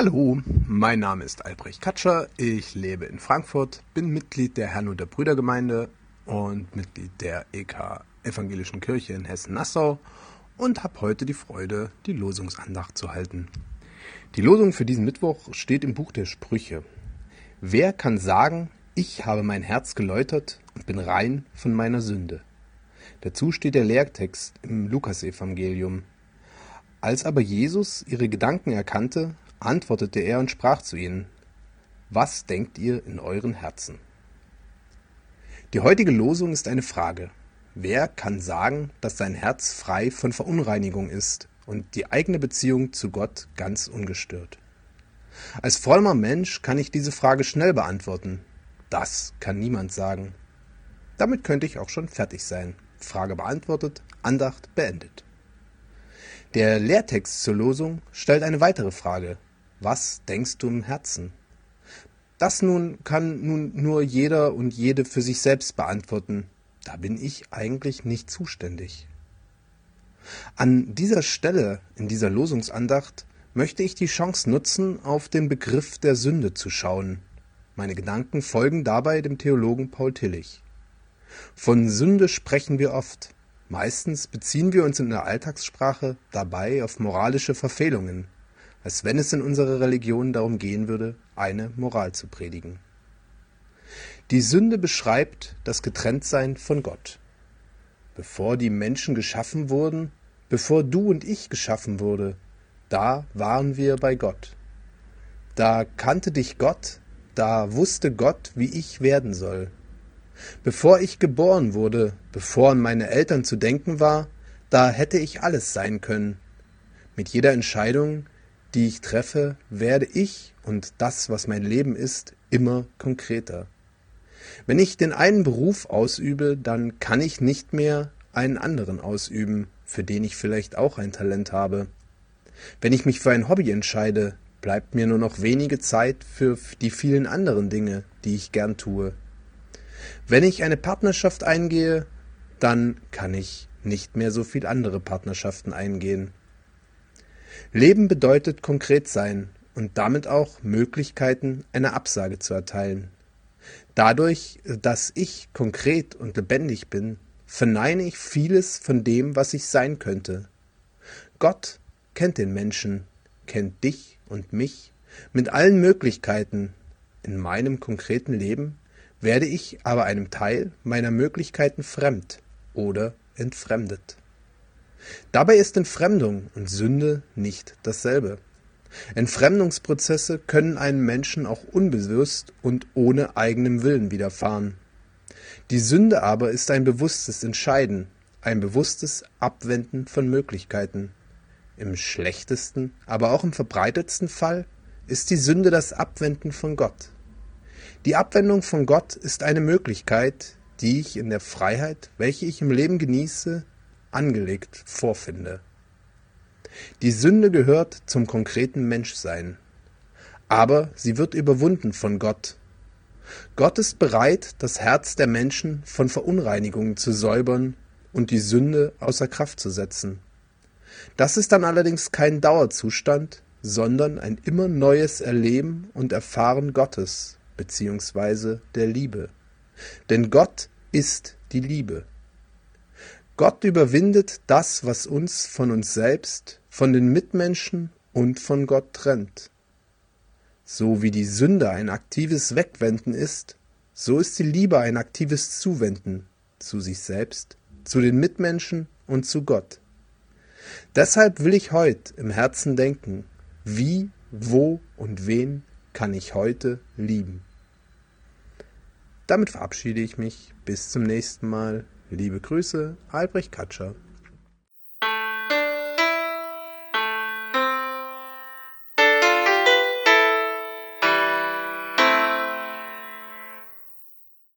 Hallo, mein Name ist Albrecht Katscher, ich lebe in Frankfurt, bin Mitglied der Herrn- der Brüdergemeinde und Mitglied der EK Evangelischen Kirche in Hessen-Nassau und habe heute die Freude, die Losungsandacht zu halten. Die Losung für diesen Mittwoch steht im Buch der Sprüche. Wer kann sagen, ich habe mein Herz geläutert und bin rein von meiner Sünde? Dazu steht der Lehrtext im Lukasevangelium. Als aber Jesus ihre Gedanken erkannte, antwortete er und sprach zu ihnen, Was denkt ihr in euren Herzen? Die heutige Losung ist eine Frage. Wer kann sagen, dass sein Herz frei von Verunreinigung ist und die eigene Beziehung zu Gott ganz ungestört? Als frommer Mensch kann ich diese Frage schnell beantworten. Das kann niemand sagen. Damit könnte ich auch schon fertig sein. Frage beantwortet, Andacht beendet. Der Lehrtext zur Losung stellt eine weitere Frage. Was denkst du im Herzen? Das nun kann nun nur jeder und jede für sich selbst beantworten. Da bin ich eigentlich nicht zuständig. An dieser Stelle in dieser Losungsandacht möchte ich die Chance nutzen, auf den Begriff der Sünde zu schauen. Meine Gedanken folgen dabei dem Theologen Paul Tillich. Von Sünde sprechen wir oft. Meistens beziehen wir uns in der Alltagssprache dabei auf moralische Verfehlungen, als wenn es in unserer Religion darum gehen würde, eine Moral zu predigen. Die Sünde beschreibt das Getrenntsein von Gott. Bevor die Menschen geschaffen wurden, bevor du und ich geschaffen wurde, da waren wir bei Gott. Da kannte dich Gott, da wusste Gott, wie ich werden soll. Bevor ich geboren wurde, bevor an meine Eltern zu denken war, da hätte ich alles sein können. Mit jeder Entscheidung, die ich treffe, werde ich und das, was mein Leben ist, immer konkreter. Wenn ich den einen Beruf ausübe, dann kann ich nicht mehr einen anderen ausüben, für den ich vielleicht auch ein Talent habe. Wenn ich mich für ein Hobby entscheide, bleibt mir nur noch wenige Zeit für die vielen anderen Dinge, die ich gern tue. Wenn ich eine Partnerschaft eingehe, dann kann ich nicht mehr so viel andere Partnerschaften eingehen. Leben bedeutet konkret sein und damit auch Möglichkeiten, eine Absage zu erteilen. Dadurch, dass ich konkret und lebendig bin, verneine ich vieles von dem, was ich sein könnte. Gott kennt den Menschen, kennt dich und mich mit allen Möglichkeiten. In meinem konkreten Leben werde ich aber einem Teil meiner Möglichkeiten fremd oder entfremdet. Dabei ist Entfremdung und Sünde nicht dasselbe. Entfremdungsprozesse können einem Menschen auch unbewusst und ohne eigenen Willen widerfahren. Die Sünde aber ist ein bewusstes Entscheiden, ein bewusstes Abwenden von Möglichkeiten. Im schlechtesten, aber auch im verbreitetsten Fall ist die Sünde das Abwenden von Gott. Die Abwendung von Gott ist eine Möglichkeit, die ich in der Freiheit, welche ich im Leben genieße, angelegt vorfinde. Die Sünde gehört zum konkreten Menschsein, aber sie wird überwunden von Gott. Gott ist bereit, das Herz der Menschen von Verunreinigungen zu säubern und die Sünde außer Kraft zu setzen. Das ist dann allerdings kein Dauerzustand, sondern ein immer neues Erleben und Erfahren Gottes beziehungsweise der Liebe. Denn Gott ist die Liebe. Gott überwindet das, was uns von uns selbst, von den Mitmenschen und von Gott trennt. So wie die Sünde ein aktives Wegwenden ist, so ist die Liebe ein aktives Zuwenden zu sich selbst, zu den Mitmenschen und zu Gott. Deshalb will ich heute im Herzen denken, wie, wo und wen kann ich heute lieben. Damit verabschiede ich mich. Bis zum nächsten Mal. Liebe Grüße, Albrecht Katscher.